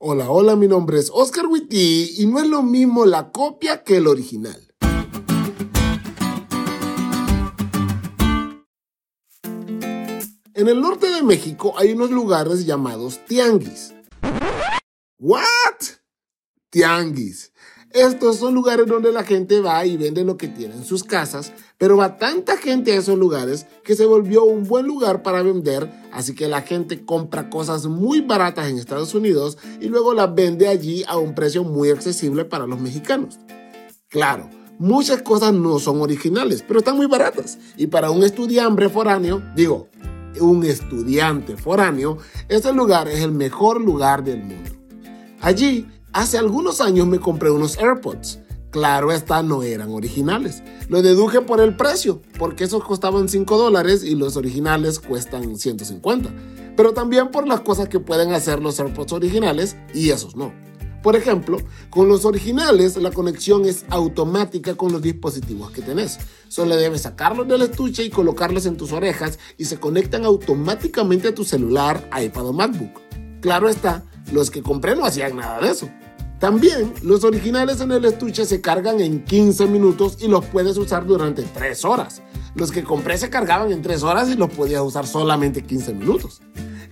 Hola, hola, mi nombre es Oscar Witty y no es lo mismo la copia que el original. En el norte de México hay unos lugares llamados tianguis. ¿What? Tianguis. Estos son lugares donde la gente va y vende lo que tiene en sus casas, pero va tanta gente a esos lugares que se volvió un buen lugar para vender, así que la gente compra cosas muy baratas en Estados Unidos y luego las vende allí a un precio muy accesible para los mexicanos. Claro, muchas cosas no son originales, pero están muy baratas y para un estudiante foráneo, digo, un estudiante foráneo, ese lugar es el mejor lugar del mundo. Allí Hace algunos años me compré unos AirPods. Claro, estas no eran originales. Lo deduje por el precio, porque esos costaban 5 dólares y los originales cuestan 150. Pero también por las cosas que pueden hacer los AirPods originales y esos no. Por ejemplo, con los originales la conexión es automática con los dispositivos que tenés. Solo debes sacarlos del estuche y colocarlos en tus orejas y se conectan automáticamente a tu celular, iPad o MacBook. Claro está, los que compré no hacían nada de eso. También los originales en el estuche se cargan en 15 minutos y los puedes usar durante 3 horas. Los que compré se cargaban en 3 horas y los podías usar solamente 15 minutos.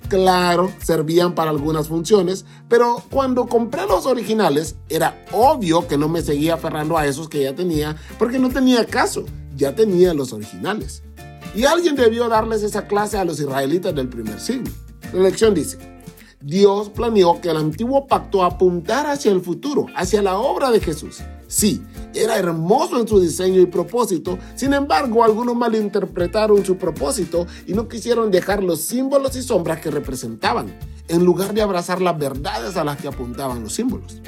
Claro, servían para algunas funciones, pero cuando compré los originales era obvio que no me seguía aferrando a esos que ya tenía porque no tenía caso, ya tenía los originales. Y alguien debió darles esa clase a los israelitas del primer siglo. La lección dice, Dios planeó que el antiguo pacto apuntara hacia el futuro, hacia la obra de Jesús. Sí, era hermoso en su diseño y propósito, sin embargo algunos malinterpretaron su propósito y no quisieron dejar los símbolos y sombras que representaban, en lugar de abrazar las verdades a las que apuntaban los símbolos.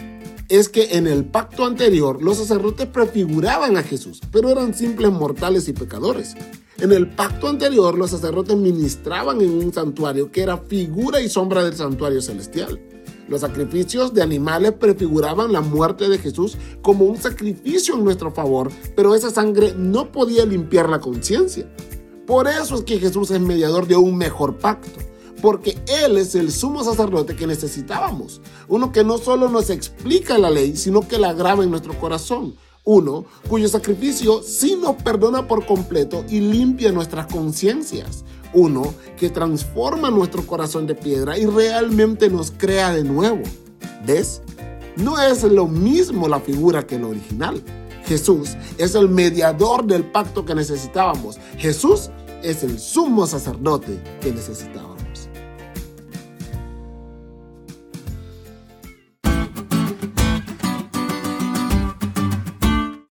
Es que en el pacto anterior los sacerdotes prefiguraban a Jesús, pero eran simples mortales y pecadores. En el pacto anterior, los sacerdotes ministraban en un santuario que era figura y sombra del santuario celestial. Los sacrificios de animales prefiguraban la muerte de Jesús como un sacrificio en nuestro favor, pero esa sangre no podía limpiar la conciencia. Por eso es que Jesús es mediador de un mejor pacto, porque Él es el sumo sacerdote que necesitábamos, uno que no solo nos explica la ley, sino que la graba en nuestro corazón, uno, cuyo sacrificio sí nos perdona por completo y limpia nuestras conciencias. Uno, que transforma nuestro corazón de piedra y realmente nos crea de nuevo. ¿Ves? No es lo mismo la figura que el original. Jesús es el mediador del pacto que necesitábamos. Jesús es el sumo sacerdote que necesitábamos.